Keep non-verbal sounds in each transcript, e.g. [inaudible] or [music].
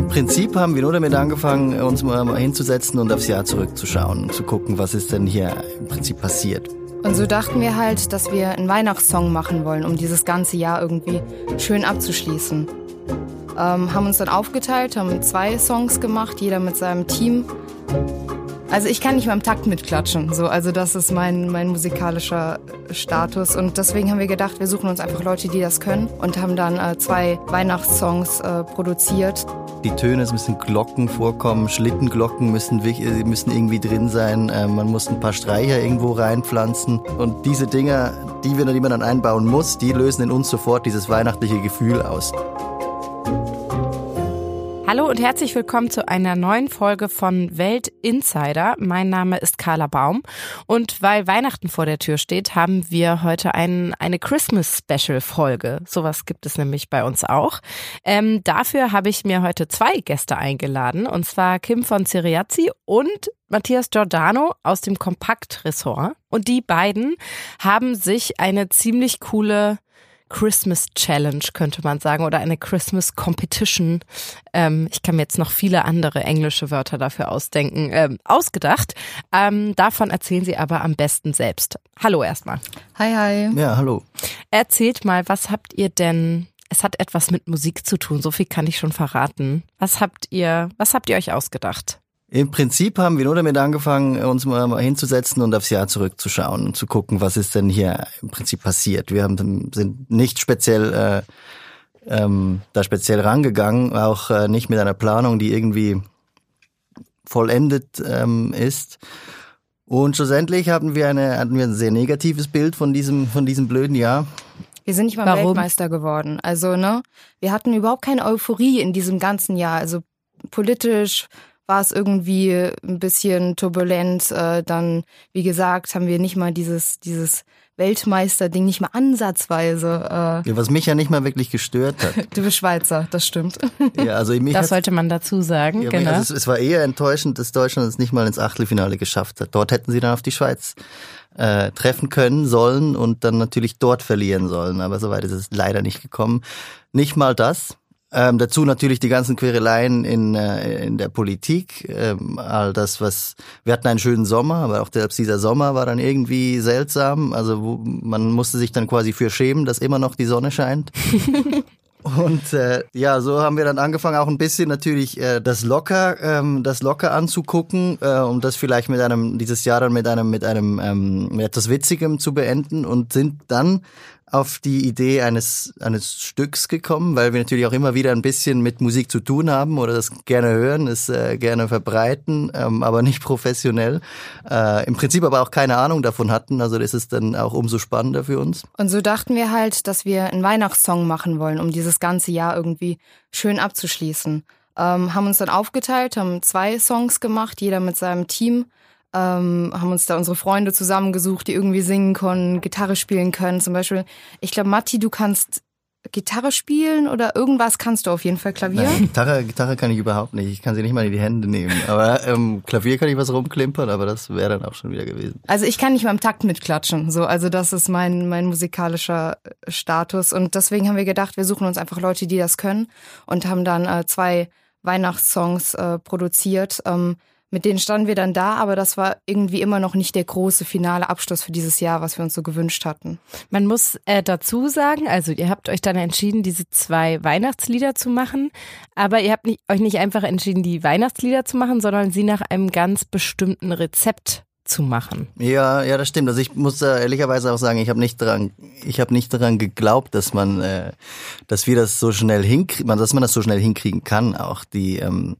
Im Prinzip haben wir nur damit angefangen, uns mal hinzusetzen und aufs Jahr zurückzuschauen zu gucken, was ist denn hier im Prinzip passiert. Und so dachten wir halt, dass wir einen Weihnachtssong machen wollen, um dieses ganze Jahr irgendwie schön abzuschließen. Ähm, haben uns dann aufgeteilt, haben zwei Songs gemacht, jeder mit seinem Team. Also ich kann nicht mal im Takt mitklatschen, so also das ist mein mein musikalischer Status und deswegen haben wir gedacht, wir suchen uns einfach Leute, die das können und haben dann äh, zwei Weihnachtssongs äh, produziert. Die Töne, es müssen Glocken vorkommen, Schlittenglocken müssen, äh, müssen irgendwie drin sein. Äh, man muss ein paar Streicher irgendwo reinpflanzen. Und diese Dinger, die, wir, die man dann einbauen muss, die lösen in uns sofort dieses weihnachtliche Gefühl aus. Hallo und herzlich willkommen zu einer neuen Folge von Welt Insider. Mein Name ist Carla Baum und weil Weihnachten vor der Tür steht, haben wir heute ein, eine Christmas Special Folge. Sowas gibt es nämlich bei uns auch. Ähm, dafür habe ich mir heute zwei Gäste eingeladen und zwar Kim von Ciriazzi und Matthias Giordano aus dem Kompakt-Ressort. Und die beiden haben sich eine ziemlich coole Christmas Challenge, könnte man sagen, oder eine Christmas Competition. Ähm, ich kann mir jetzt noch viele andere englische Wörter dafür ausdenken, ähm, ausgedacht. Ähm, davon erzählen Sie aber am besten selbst. Hallo erstmal. Hi, hi. Ja, hallo. Erzählt mal, was habt ihr denn es hat etwas mit Musik zu tun, so viel kann ich schon verraten. Was habt ihr, was habt ihr euch ausgedacht? Im Prinzip haben wir nur damit angefangen, uns mal hinzusetzen und aufs Jahr zurückzuschauen und zu gucken, was ist denn hier im Prinzip passiert. Wir haben, sind nicht speziell äh, ähm, da speziell rangegangen, auch äh, nicht mit einer Planung, die irgendwie vollendet ähm, ist. Und schlussendlich hatten wir eine hatten wir ein sehr negatives Bild von diesem von diesem blöden Jahr. Wir sind nicht mal Warum? Weltmeister geworden. Also ne, wir hatten überhaupt keine Euphorie in diesem ganzen Jahr. Also politisch, war es irgendwie ein bisschen turbulent. Äh, dann, wie gesagt, haben wir nicht mal dieses, dieses Weltmeister-Ding nicht mal ansatzweise. Äh ja, was mich ja nicht mal wirklich gestört hat. [laughs] du bist Schweizer, das stimmt. [laughs] Ja, also mich das sollte man dazu sagen. Ja, genau. Also es, es, war eher enttäuschend, dass Deutschland es nicht mal ins Achtelfinale geschafft hat. Dort hätten sie dann auf die Schweiz äh, treffen können sollen und dann natürlich dort verlieren sollen. Aber soweit ist es leider nicht gekommen. Nicht mal das. Ähm, dazu natürlich die ganzen Quereleien in, äh, in der Politik, ähm, all das, was wir hatten einen schönen Sommer, aber auch selbst dieser Sommer war dann irgendwie seltsam. Also wo, man musste sich dann quasi für schämen, dass immer noch die Sonne scheint. [laughs] Und äh, ja, so haben wir dann angefangen, auch ein bisschen natürlich äh, das locker, ähm, das locker anzugucken, äh, um das vielleicht mit einem dieses Jahr dann mit einem mit einem ähm, mit etwas Witzigem zu beenden und sind dann auf die Idee eines, eines Stücks gekommen, weil wir natürlich auch immer wieder ein bisschen mit Musik zu tun haben oder das gerne hören, es äh, gerne verbreiten, ähm, aber nicht professionell. Äh, Im Prinzip aber auch keine Ahnung davon hatten, also das ist dann auch umso spannender für uns. Und so dachten wir halt, dass wir einen Weihnachtssong machen wollen, um dieses ganze Jahr irgendwie schön abzuschließen. Ähm, haben uns dann aufgeteilt, haben zwei Songs gemacht, jeder mit seinem Team ähm, haben uns da unsere Freunde zusammengesucht, die irgendwie singen können, Gitarre spielen können. Zum Beispiel, ich glaube, Matti, du kannst Gitarre spielen oder irgendwas kannst du auf jeden Fall Klavier? Nein, Gitarre, Gitarre kann ich überhaupt nicht. Ich kann sie nicht mal in die Hände nehmen. Aber ähm, Klavier kann ich was rumklimpern, aber das wäre dann auch schon wieder gewesen. Also ich kann nicht mal im Takt mitklatschen. So, also das ist mein mein musikalischer Status und deswegen haben wir gedacht, wir suchen uns einfach Leute, die das können und haben dann äh, zwei Weihnachtssongs äh, produziert. Ähm, mit denen standen wir dann da, aber das war irgendwie immer noch nicht der große finale Abschluss für dieses Jahr, was wir uns so gewünscht hatten. Man muss äh, dazu sagen, also ihr habt euch dann entschieden, diese zwei Weihnachtslieder zu machen, aber ihr habt nicht, euch nicht einfach entschieden, die Weihnachtslieder zu machen, sondern sie nach einem ganz bestimmten Rezept zu machen. Ja, ja, das stimmt. Also ich muss äh, ehrlicherweise auch sagen, ich habe nicht daran, ich habe nicht daran geglaubt, dass man, äh, dass wir das so schnell hinkriegen, dass man das so schnell hinkriegen kann. Auch die ähm,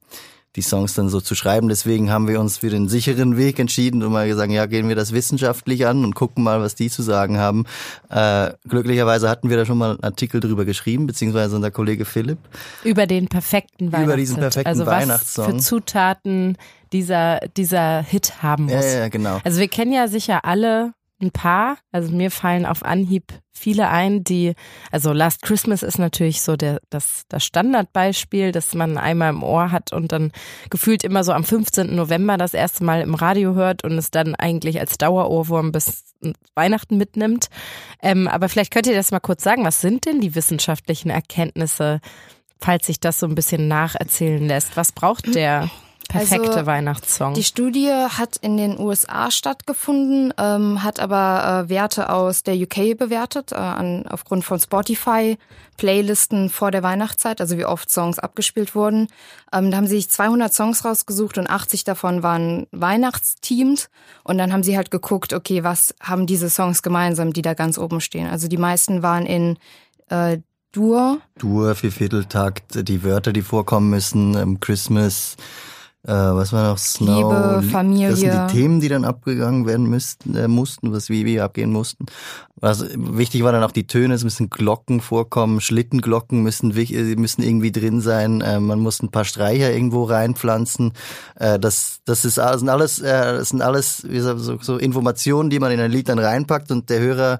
die Songs dann so zu schreiben. Deswegen haben wir uns für den sicheren Weg entschieden und mal gesagt, ja, gehen wir das wissenschaftlich an und gucken mal, was die zu sagen haben. Äh, glücklicherweise hatten wir da schon mal einen Artikel drüber geschrieben, beziehungsweise unser Kollege Philipp. Über den perfekten Weihnachtssong. Über diesen perfekten also Weihnachtssong. Was für Zutaten dieser, dieser Hit haben muss. Ja, ja, genau. Also wir kennen ja sicher alle ein paar. Also mir fallen auf Anhieb viele ein, die, also Last Christmas ist natürlich so der, das, das Standardbeispiel, das man einmal im Ohr hat und dann gefühlt immer so am 15. November das erste Mal im Radio hört und es dann eigentlich als Dauerohrwurm bis Weihnachten mitnimmt. Ähm, aber vielleicht könnt ihr das mal kurz sagen, was sind denn die wissenschaftlichen Erkenntnisse falls sich das so ein bisschen nacherzählen lässt. Was braucht der perfekte also, Weihnachtssong? Die Studie hat in den USA stattgefunden, ähm, hat aber äh, Werte aus der UK bewertet, äh, an, aufgrund von Spotify, Playlisten vor der Weihnachtszeit, also wie oft Songs abgespielt wurden. Ähm, da haben sie sich 200 Songs rausgesucht und 80 davon waren weihnachtsteamed. Und dann haben sie halt geguckt, okay, was haben diese Songs gemeinsam, die da ganz oben stehen. Also die meisten waren in äh, Dur. Dur, Viervierteltakt, die Wörter, die vorkommen müssen, ähm, Christmas, äh, was war noch? Snow. Liebe, Familie. Das sind die Themen, die dann abgegangen werden müssten, äh, mussten, was wie wir abgehen mussten. Was wichtig war dann auch die Töne, es müssen Glocken vorkommen, Schlittenglocken müssen, äh, müssen irgendwie drin sein, äh, man muss ein paar Streicher irgendwo reinpflanzen. Äh, das, das ist das sind alles, äh, das sind alles wie so, so Informationen, die man in ein Lied dann reinpackt und der Hörer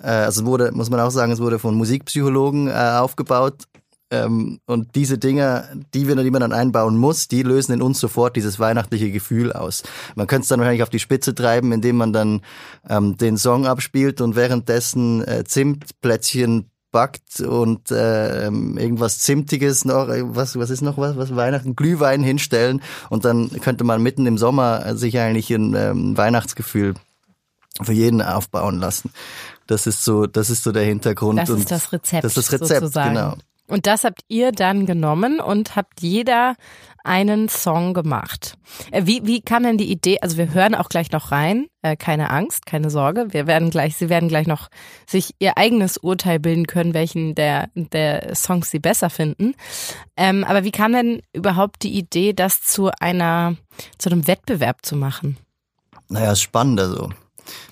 äh, also wurde, muss man auch sagen, es wurde von Musikpsychologen äh, aufgebaut ähm, und diese Dinge, die, wir, die man dann einbauen muss, die lösen in uns sofort dieses weihnachtliche Gefühl aus. Man könnte es dann wahrscheinlich auf die Spitze treiben, indem man dann ähm, den Song abspielt und währenddessen äh, Zimtplätzchen backt und äh, irgendwas Zimtiges noch, was, was ist noch was, was Weihnachten, Glühwein hinstellen und dann könnte man mitten im Sommer sich eigentlich ein ähm, Weihnachtsgefühl für jeden aufbauen lassen. Das ist so, das ist so der Hintergrund. Das ist das Rezept. Das ist das Rezept, sozusagen. genau. Und das habt ihr dann genommen und habt jeder einen Song gemacht. Äh, wie, wie kam denn die Idee? Also wir hören auch gleich noch rein. Äh, keine Angst, keine Sorge. Wir werden gleich, sie werden gleich noch sich ihr eigenes Urteil bilden können, welchen der, der Songs sie besser finden. Ähm, aber wie kam denn überhaupt die Idee, das zu einer, zu einem Wettbewerb zu machen? Naja, ist spannend also.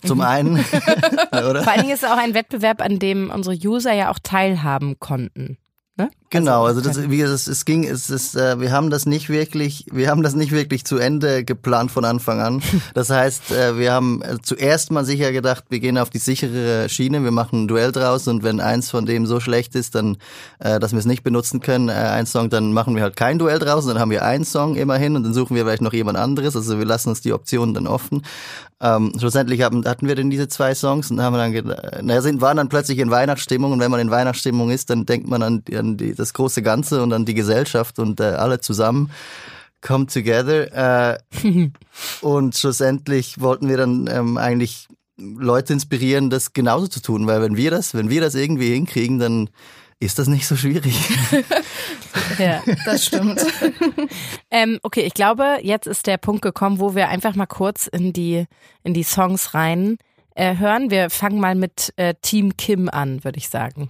Zum mhm. einen, [laughs] [laughs] oder? Vor allen Dingen ist es auch ein Wettbewerb, an dem unsere User ja auch teilhaben konnten. Ne? Genau, also, also das, wie es, es ging, es ist, äh, wir haben das nicht wirklich, wir haben das nicht wirklich zu Ende geplant von Anfang an. [laughs] Das heißt, äh, wir haben äh, zuerst mal sicher gedacht, wir gehen auf die sichere Schiene, wir machen ein Duell draus und wenn eins von dem so schlecht ist, dann, äh, dass wir es nicht benutzen können, äh, ein Song, dann machen wir halt kein Duell draus, dann haben wir einen Song immerhin und dann suchen wir vielleicht noch jemand anderes. Also wir lassen uns die Optionen dann offen. Ähm, schlussendlich haben, hatten wir denn diese zwei Songs und haben dann naja, sind, waren dann plötzlich in Weihnachtsstimmung und wenn man in Weihnachtsstimmung ist, dann denkt man an, an die, das große Ganze und an die Gesellschaft und äh, alle zusammen come together. Äh, [laughs] und schlussendlich wollten wir dann ähm, eigentlich Leute inspirieren, das genauso zu tun, weil wenn wir das, wenn wir das irgendwie hinkriegen, dann ist das nicht so schwierig. [laughs] ja, das stimmt. [laughs] ähm, okay, ich glaube, jetzt ist der Punkt gekommen, wo wir einfach mal kurz in die, in die Songs rein äh, hören. Wir fangen mal mit äh, Team Kim an, würde ich sagen.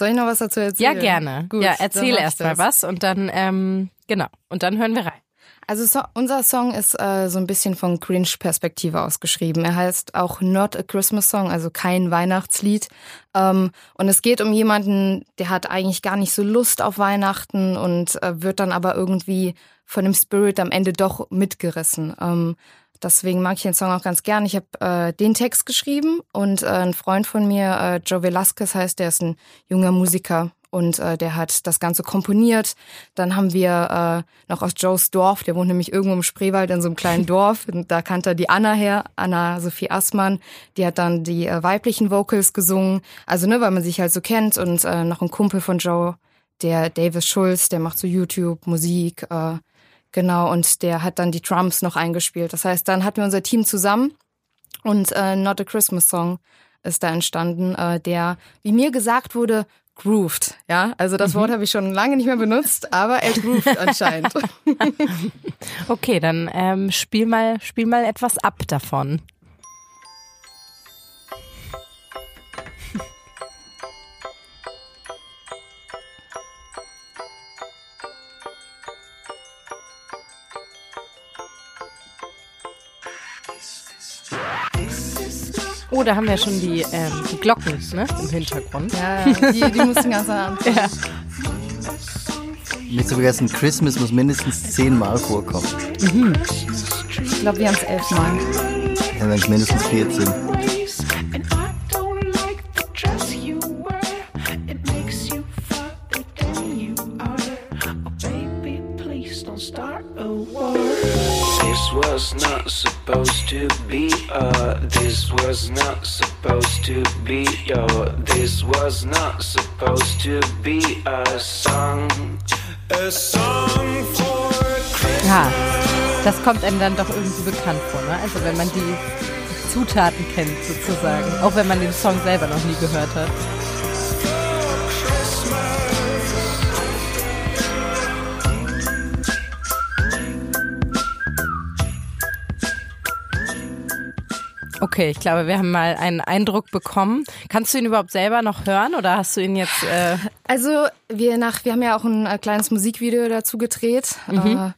Soll ich noch was dazu erzählen? Ja, gerne. Gut, ja, erzähl erst mal was und dann, ähm, genau, und dann hören wir rein. Also so, unser Song ist äh, so ein bisschen von Cringe-Perspektive ausgeschrieben. Er heißt auch Not a Christmas Song, also kein Weihnachtslied. Ähm, und es geht um jemanden, der hat eigentlich gar nicht so Lust auf Weihnachten und äh, wird dann aber irgendwie von dem Spirit am Ende doch mitgerissen. Ähm, Deswegen mag ich den Song auch ganz gern. Ich habe äh, den Text geschrieben und äh, ein Freund von mir, äh, Joe Velasquez heißt, der ist ein junger Musiker und äh, der hat das Ganze komponiert. Dann haben wir äh, noch aus Joes Dorf, der wohnt nämlich irgendwo im Spreewald in so einem kleinen [laughs] Dorf. Und da kannte er die Anna her, Anna Sophie Assmann. Die hat dann die äh, weiblichen Vocals gesungen. Also ne, weil man sich halt so kennt. Und äh, noch ein Kumpel von Joe, der Davis Schulz, der macht so YouTube, Musik. Äh, Genau, und der hat dann die Drums noch eingespielt. Das heißt, dann hatten wir unser Team zusammen und äh, Not a Christmas Song ist da entstanden, äh, der, wie mir gesagt wurde, grooved. Ja, also das mhm. Wort habe ich schon lange nicht mehr benutzt, aber er grooved [laughs] anscheinend. okay, dann ähm, spiel mal, spiel mal etwas ab davon. Oh, da haben wir schon die, ähm, die Glocken ne, im Hintergrund. Ja, die, die mussten ganz an. Ja. Nicht zu vergessen, Christmas muss mindestens zehnmal vorkommen. Mhm. Ich glaube, wir haben es elfmal. Ja, dann mindestens 14. This was not supposed to be, uh, this was not supposed to be, yo. This was not supposed to be a song. A song for Christmas. Ja, das kommt einem dann doch irgendwie bekannt vor, ne? Also wenn man die Zutaten kennt sozusagen, auch wenn man den Song selber noch nie gehört hat. Okay, ich glaube, wir haben mal einen Eindruck bekommen. Kannst du ihn überhaupt selber noch hören oder hast du ihn jetzt? Äh also wir nach, wir haben ja auch ein äh, kleines Musikvideo dazu gedreht. Mhm. Äh,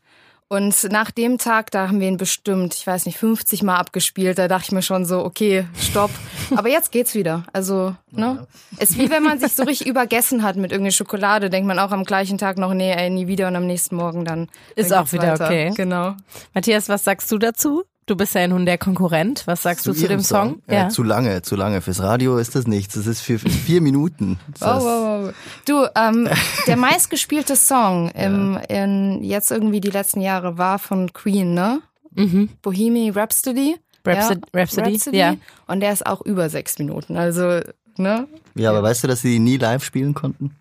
und nach dem Tag, da haben wir ihn bestimmt, ich weiß nicht, 50 Mal abgespielt. Da dachte ich mir schon so, okay, stopp. [laughs] Aber jetzt geht's wieder. Also, ne? Es ist wie wenn man sich so richtig übergessen hat mit irgendeiner Schokolade, denkt man auch am gleichen Tag noch, nee, ey, nie wieder und am nächsten Morgen dann. Ist dann auch wieder weiter. okay. Genau. Matthias, was sagst du dazu? Du bist ja nun der Konkurrent. Was sagst zu du zu dem Song? Song? Ja. Äh, zu lange, zu lange. Fürs Radio ist das nichts. Das ist für vier Minuten. [laughs] Wow, wow, wow. Du, ähm, der meistgespielte Song [laughs] im, in jetzt irgendwie die letzten Jahre war von Queen, ne? Mhm. Bohemian Rhapsody. Rhapsody, ja, Rhapsody, Rhapsody. Ja. Und der ist auch über sechs Minuten. Also, ne? Ja, aber weißt du, dass sie nie live spielen konnten?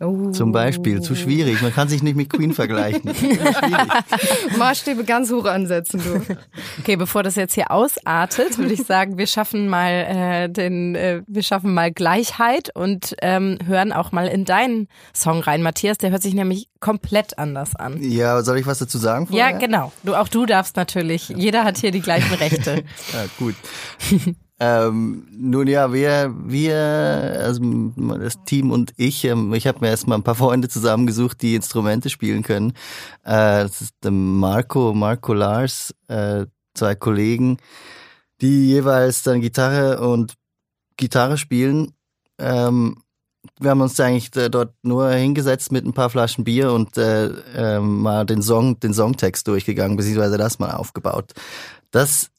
Oh. Zum Beispiel, zu schwierig. Man kann sich nicht mit Queen vergleichen. [laughs] Maßstäbe ganz hoch ansetzen, du. Okay, bevor das jetzt hier ausartet, würde ich sagen, wir schaffen mal äh, den, äh, wir schaffen mal Gleichheit und ähm, hören auch mal in deinen Song rein, Matthias. Der hört sich nämlich komplett anders an. Ja, soll ich was dazu sagen? Vorher? Ja, genau. Du, auch du darfst natürlich. Jeder hat hier die gleichen Rechte. [laughs] ja, gut. [laughs] Ähm, nun ja, wir, wir, also das Team und ich, ähm, ich habe mir erstmal ein paar Freunde zusammengesucht, die Instrumente spielen können. Äh, das ist der Marco, Marco Lars, äh, zwei Kollegen, die jeweils dann Gitarre und Gitarre spielen. Ähm, wir haben uns eigentlich dort nur hingesetzt mit ein paar Flaschen Bier und äh, äh, mal den Song, den Songtext durchgegangen, beziehungsweise das mal aufgebaut. Das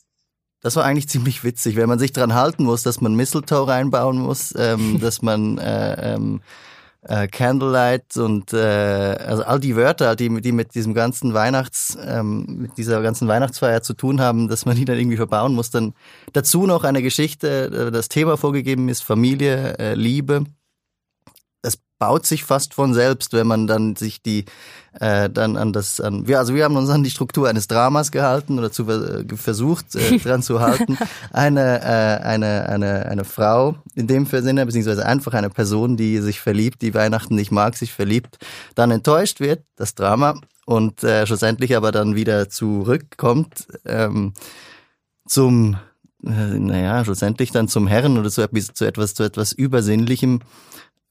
das war eigentlich ziemlich witzig, wenn man sich dran halten muss, dass man Mistletoe reinbauen muss, ähm, [laughs] dass man äh, ähm, äh, Candlelight und äh, also all die Wörter, die, die mit diesem ganzen Weihnachts, ähm, mit dieser ganzen Weihnachtsfeier zu tun haben, dass man die dann irgendwie verbauen muss. Dann dazu noch eine Geschichte, äh, das Thema vorgegeben ist Familie, äh, Liebe baut sich fast von selbst, wenn man dann sich die äh, dann an das an wir also wir haben uns an die Struktur eines Dramas gehalten oder zu äh, versucht äh, [laughs] dran zu halten. Eine äh, eine eine eine Frau in dem Sinne beziehungsweise einfach eine Person die sich verliebt die Weihnachten nicht mag sich verliebt dann enttäuscht wird das Drama und äh, schlussendlich aber dann wieder zurückkommt ähm, zum äh, naja schlussendlich dann zum Herrn oder zu, zu etwas zu etwas übersinnlichem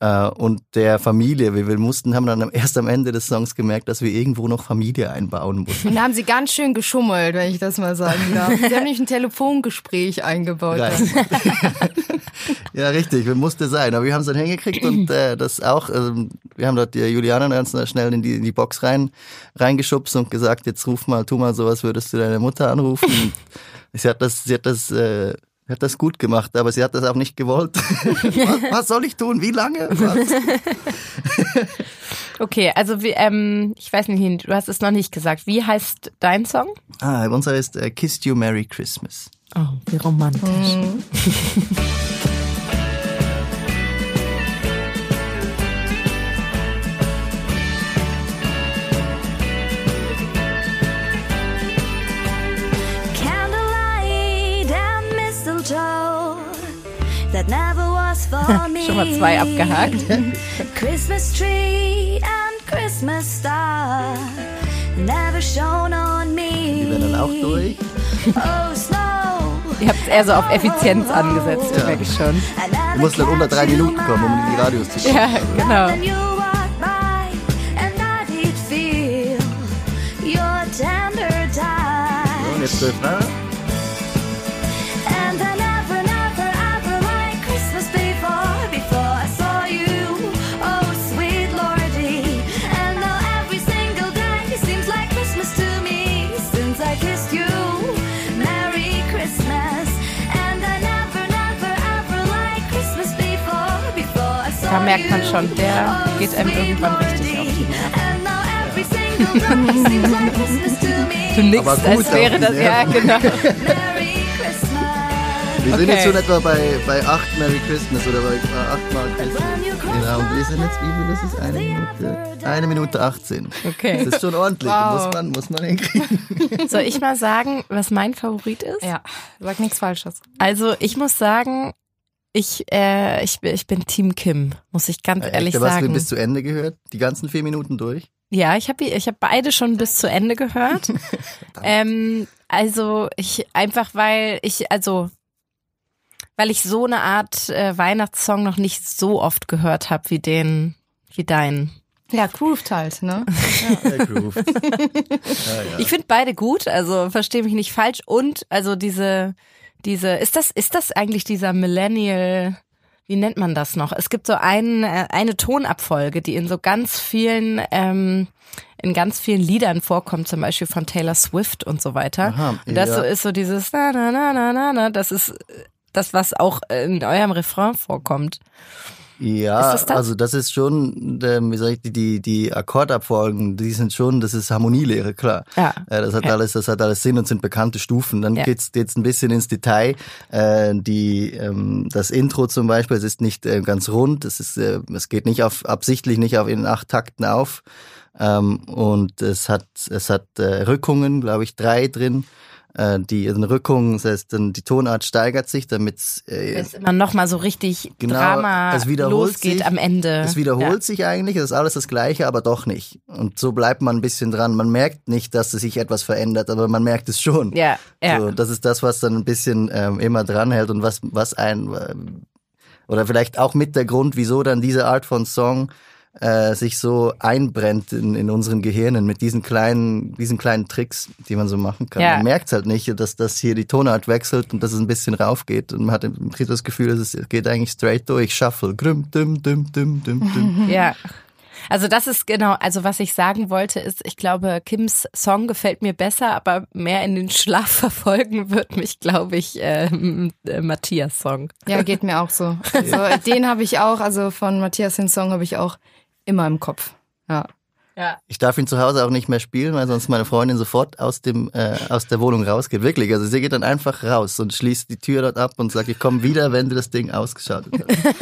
äh, und der Familie. Wir, wir mussten, haben dann erst am Ende des Songs gemerkt, dass wir irgendwo noch Familie einbauen mussten. Und da haben sie ganz schön geschummelt, wenn ich das mal sagen darf. Sie haben nicht ein Telefongespräch eingebaut. [laughs] ja, richtig, wir musste sein. Aber wir haben es dann hingekriegt und äh, das auch, also, wir haben dort die Juliana ganz schnell in die, in die Box rein, reingeschubst und gesagt, jetzt ruf mal, tu mal sowas, würdest du deine Mutter anrufen. sie hat das, sie hat das äh, hat das gut gemacht, aber sie hat das auch nicht gewollt. [laughs] [laughs] was, was, soll ich tun? Wie lange? [laughs] okay, also wie, ähm, ich weiß nicht, du hast es noch nicht gesagt. Wie heißt dein Song? Ah, unser ist äh, Kissed You Merry Christmas. Oh, wie romantisch. [laughs] Schon mal zwei abgehakt. [laughs] Christmas tree and Christmas star never shone on me. Die werden dann auch durch. Oh, snow. [laughs] Ihr habt es eher so auf Effizienz angesetzt, ja. merke ich schon. Du musst dann unter drei Minuten kommen, um in die Radios zu schauen. Ja, genau. So, und jetzt zwölf Da merkt man schon, der geht einem irgendwann richtig auf die Nerven. [laughs] Du nix, Aber gut als wäre das, ja, genau. [laughs] Wir sind Okay. jetzt schon etwa bei, bei acht Merry Christmas oder bei äh, achtmal Christmas. Genau, und wir sind jetzt, wie viel ist es? Eine Minute? Eine Minute 18. Okay. Das ist schon ordentlich, Wow. muss, man, muss man hinkriegen. [laughs] Soll ich mal sagen, was mein Favorit ist? Ja, sag nichts Falsches. Also ich muss sagen, ich, äh, ich, bin- ich bin Team Kim, muss ich ganz ehrlich Echt, aber hast du sagen. bis zu Ende gehört? Die ganzen vier Minuten durch? Ja, ich habe ich hab beide schon bis zu Ende gehört. [laughs] [laughs] ähm, also ich einfach weil ich also weil ich so eine Art äh, Weihnachtssong noch nicht so oft gehört habe wie den wie deinen. Ja, grooved halt, ne? [laughs] Der Groove. ja, ja. Ich finde beide gut, also verstehe mich nicht falsch und also diese diese ist das ist das eigentlich dieser Millennial wie nennt man das noch? Es gibt so ein, äh, eine Tonabfolge, die in so ganz vielen ähm, in ganz vielen Liedern vorkommt, zum Beispiel von Taylor Swift und so weiter. Aha, und das ja. so ist so dieses na na na na na na, das ist das, was auch in eurem Refrain vorkommt. Ja, das also das ist schon, ähm, wie sag ich, die, die, die Akkordabfolgen, die sind schon, das ist Harmonielehre, klar. Ja. Äh, Das hat Ja. alles, das hat alles Sinn und sind bekannte Stufen. Dann Ja. geht's jetzt ein bisschen ins Detail. Äh, die, ähm, das Intro zum Beispiel, es ist nicht äh, ganz rund, es ist, äh, es geht nicht auf, absichtlich nicht auf in acht Takten auf. Ähm, und es hat, es hat äh, Rückungen, glaube ich, drei drin. Äh, die Rückung, das heißt, dann die Tonart steigert sich, damit äh, es immer noch mal so richtig Genau, Drama es wiederholt losgeht sich. am Ende. Es wiederholt ja. sich eigentlich, es ist alles das Gleiche, aber doch nicht. Und so bleibt man ein bisschen dran. Man merkt nicht, dass es sich etwas verändert, aber man merkt es schon. Ja, ja. So, das ist das, was dann ein bisschen ähm, immer dranhält und was, was ein, ähm, oder vielleicht auch mit der Grund, wieso dann diese Art von Song äh, sich so einbrennt in, in unseren Gehirnen mit diesen kleinen, diesen kleinen Tricks, die man so machen kann. Ja. Man merkt halt nicht, dass das hier die Tonart wechselt und dass es ein bisschen raufgeht und man hat man kriegt das Gefühl, dass es geht eigentlich straight durch, shuffle, grüm, düm, düm, düm, düm, düm. [laughs] Ja. Also das ist genau, also was ich sagen wollte ist, ich glaube, Kims Song gefällt mir besser, aber mehr in den Schlaf verfolgen wird mich, glaube ich, ähm, äh, Matthias Song. Ja, geht mir auch so. Also, [laughs] den habe ich auch, also von Matthias den Song habe ich auch immer im Kopf. Ja. Ja. Ich darf ihn zu Hause auch nicht mehr spielen, weil sonst meine Freundin sofort aus dem äh, aus der Wohnung rausgeht. Wirklich, also sie geht dann einfach raus und schließt die Tür dort ab und sagt, ich komme wieder, wenn du das Ding ausgeschaltet hast.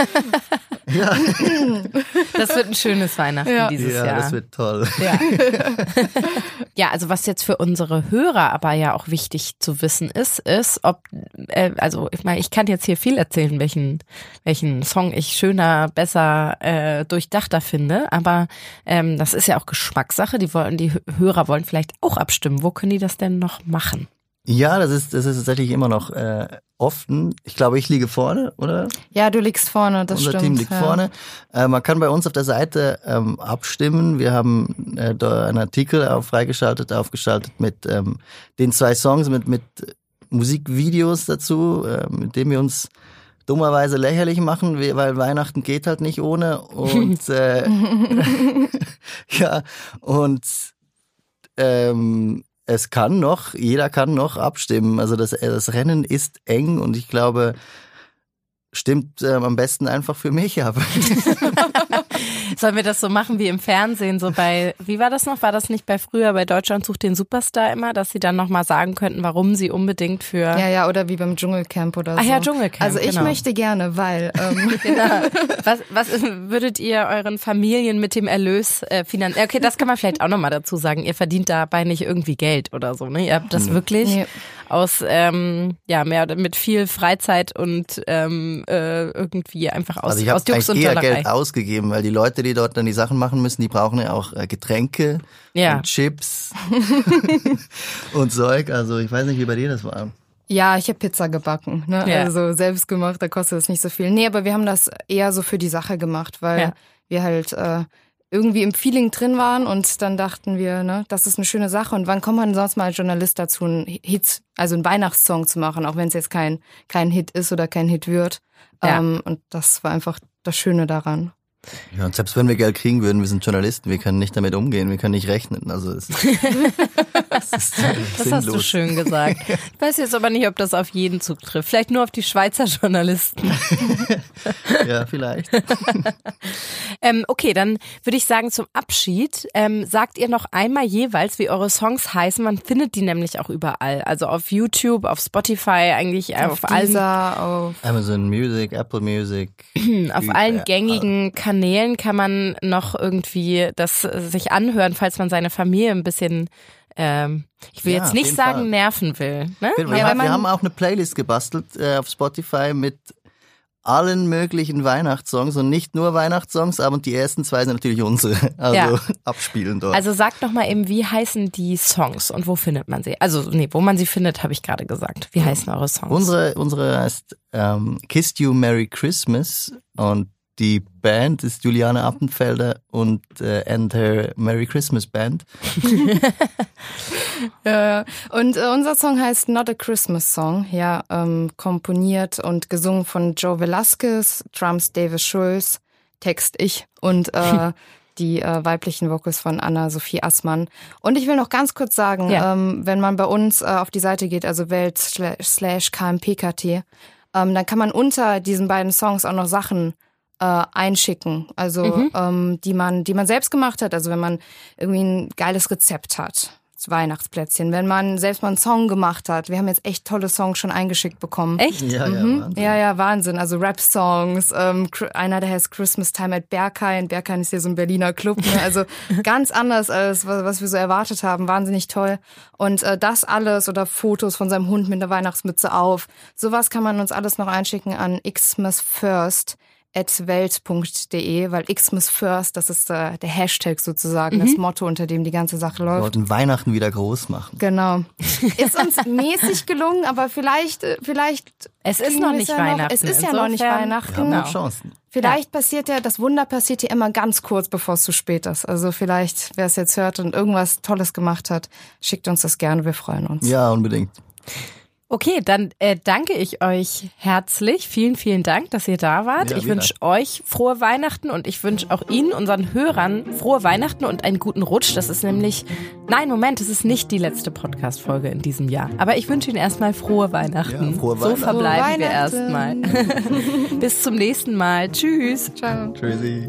[laughs] ja, [laughs] Das wird ein schönes Weihnachten Ja. dieses ja, Jahr. das wird toll. Ja. [laughs] ja, also was jetzt für unsere Hörer aber ja auch wichtig zu wissen ist, ist, ob, äh, also ich meine, ich kann jetzt hier viel erzählen, welchen, welchen Song ich schöner, besser, äh, durchdachter finde, aber ähm, das ist ja auch Geschmackssache. Die wollen, die Hörer wollen vielleicht auch abstimmen. Wo können die das denn noch machen? Ja, das ist das ist tatsächlich immer noch äh, offen. Ich glaube, ich liege vorne, oder? Ja, du liegst vorne, das Unser stimmt. Team liegt ja. vorne. Äh, man kann bei uns auf der Seite ähm, abstimmen. Wir haben äh, da einen Artikel auch freigeschaltet, aufgeschaltet mit ähm, den zwei Songs, mit, mit Musikvideos dazu, äh, mit denen wir uns dummerweise lächerlich machen, weil Weihnachten geht halt nicht ohne. Und [laughs] äh, [laughs] ja, und ähm, es kann noch, jeder kann noch abstimmen. Also das, das Rennen ist eng und ich glaube, stimmt ähm, am besten einfach für mich ab. [laughs] [laughs] Sollen wir das so machen wie im Fernsehen, so bei, wie war das noch? War das nicht bei früher bei Deutschland sucht den Superstar immer, dass sie dann nochmal sagen könnten, warum sie unbedingt für. Ja, ja, oder wie beim Dschungelcamp oder so. Ach ja, Dschungelcamp, Also ich genau. möchte gerne, weil ähm, [laughs] Genau. Was, was würdet ihr euren Familien mit dem Erlös äh, finanzieren? Okay, das kann man vielleicht auch nochmal dazu sagen. Ihr verdient dabei nicht irgendwie Geld oder so, ne? Ihr habt das wirklich Nee. aus, ähm, ja, mehr mit viel Freizeit und ähm, äh, irgendwie einfach aus, Also ich aus habe Jux und eher. Geld ausgegeben, weil die Leute, die dort dann die Sachen machen müssen, die brauchen ja auch äh, Getränke Ja. und Chips [laughs] und Zeug. Also ich weiß nicht, wie bei dir das war. ja, ich habe Pizza gebacken. Ne? Ja. Also selbst gemacht, da kostet es nicht so viel. Nee, aber wir haben das eher so für die Sache gemacht, weil Ja. wir halt äh, irgendwie im Feeling drin waren und dann dachten wir, ne, das ist eine schöne Sache. Und wann kommt man sonst mal als Journalist dazu, einen Hit, also einen Weihnachtssong zu machen, auch wenn es jetzt kein, kein Hit ist oder kein Hit wird. Ja. Ähm, und das war einfach das Schöne daran. Ja, und selbst wenn wir Geld kriegen würden, wir sind Journalisten, wir können nicht damit umgehen, wir können nicht rechnen. Also es [laughs] [laughs] [laughs] Das, hast du schön gesagt. Ich weiß jetzt aber nicht, ob das auf jeden zutrifft. Vielleicht nur auf die Schweizer Journalisten. [laughs] Ja, vielleicht. [laughs] Ähm, okay, dann würde ich sagen, zum Abschied ähm, sagt ihr noch einmal jeweils, wie eure Songs heißen. Man findet die nämlich auch überall. Also auf YouTube, auf Spotify, eigentlich auf, Auf allen, auf Amazon Music, Apple Music. [clears throat] auf allen gängigen Kanälen kann man noch irgendwie das sich anhören, falls man seine Familie ein bisschen, ähm, ich will Ja, jetzt nicht sagen, Fall. nerven will. Ne? Wir, wir, Ja, haben, wir haben auch eine Playlist gebastelt äh, auf Spotify mit allen möglichen Weihnachtssongs und nicht nur Weihnachtssongs, aber die ersten zwei sind natürlich unsere. [laughs] Also Ja. abspielen dort. Also sagt noch mal eben, wie heißen die Songs und wo findet man sie? Also nee, wo man sie findet, habe ich gerade gesagt. Wie heißen eure Songs? unsere, unsere heißt ähm, Kissed You Merry Christmas und die Band ist Juliane Appenfelder und äh, and her Merry Christmas Band. [laughs] Ja, und äh, unser Song heißt Not a Christmas Song, ja, ähm, komponiert und gesungen von Joe Velasquez, Drums David Schulz, Text ich und äh, [laughs] die äh, weiblichen Vocals von Anna-Sophie Assmann. Und ich will noch ganz kurz sagen, Ja. ähm, wenn man bei uns äh, auf die Seite geht, also Welt slash KMPKT, ähm, dann kann man unter diesen beiden Songs auch noch Sachen äh, einschicken, also Mhm. ähm, die man, die man selbst gemacht hat. Also wenn man irgendwie ein geiles Rezept hat, das Weihnachtsplätzchen, wenn man selbst mal einen Song gemacht hat. Wir haben jetzt echt tolle Songs schon eingeschickt bekommen. Echt? Ja, Mhm. ja, Wahnsinn. Ja, ja, Wahnsinn. Also Rap-Songs. Ähm, einer, der heißt Christmas Time at Berghain. Berghain ist hier so ein Berliner Club. Ne? Also [laughs] ganz anders als was, was wir so erwartet haben. Wahnsinnig toll. Und äh, das alles oder Fotos von seinem Hund mit der Weihnachtsmütze auf. Sowas kann man uns alles noch einschicken an xmasfirst at welt.de, weil Xmas First, das ist äh, der Hashtag sozusagen, das Motto, unter dem die ganze Sache Wir läuft. wollten Weihnachten wieder groß machen. Genau. [laughs] Ist uns mäßig gelungen, aber vielleicht, äh, vielleicht. Es ist noch wir nicht ja Weihnachten. Es ist ja noch nicht Insofern- Weihnachten. Wir haben Genau. noch Chancen. Vielleicht passiert ja, das Wunder passiert ja immer ganz kurz, bevor es zu spät ist. Also vielleicht, wer es jetzt hört und irgendwas Tolles gemacht hat, schickt uns das gerne, wir freuen uns. Ja, unbedingt. Okay, dann äh, danke ich euch herzlich. Vielen, vielen Dank, dass ihr da wart. Ja, ich wünsche euch frohe Weihnachten und ich wünsche auch Ihnen, unseren Hörern, frohe Weihnachten und einen guten Rutsch. Das ist nämlich, nein, Moment, es ist nicht die letzte Podcast-Folge in diesem Jahr. Aber ich wünsche Ihnen erstmal frohe Weihnachten. Ja, frohe so Weihnachten. verbleiben wir erstmal. [laughs] Bis zum nächsten Mal. Tschüss. Ciao. Tschüssi.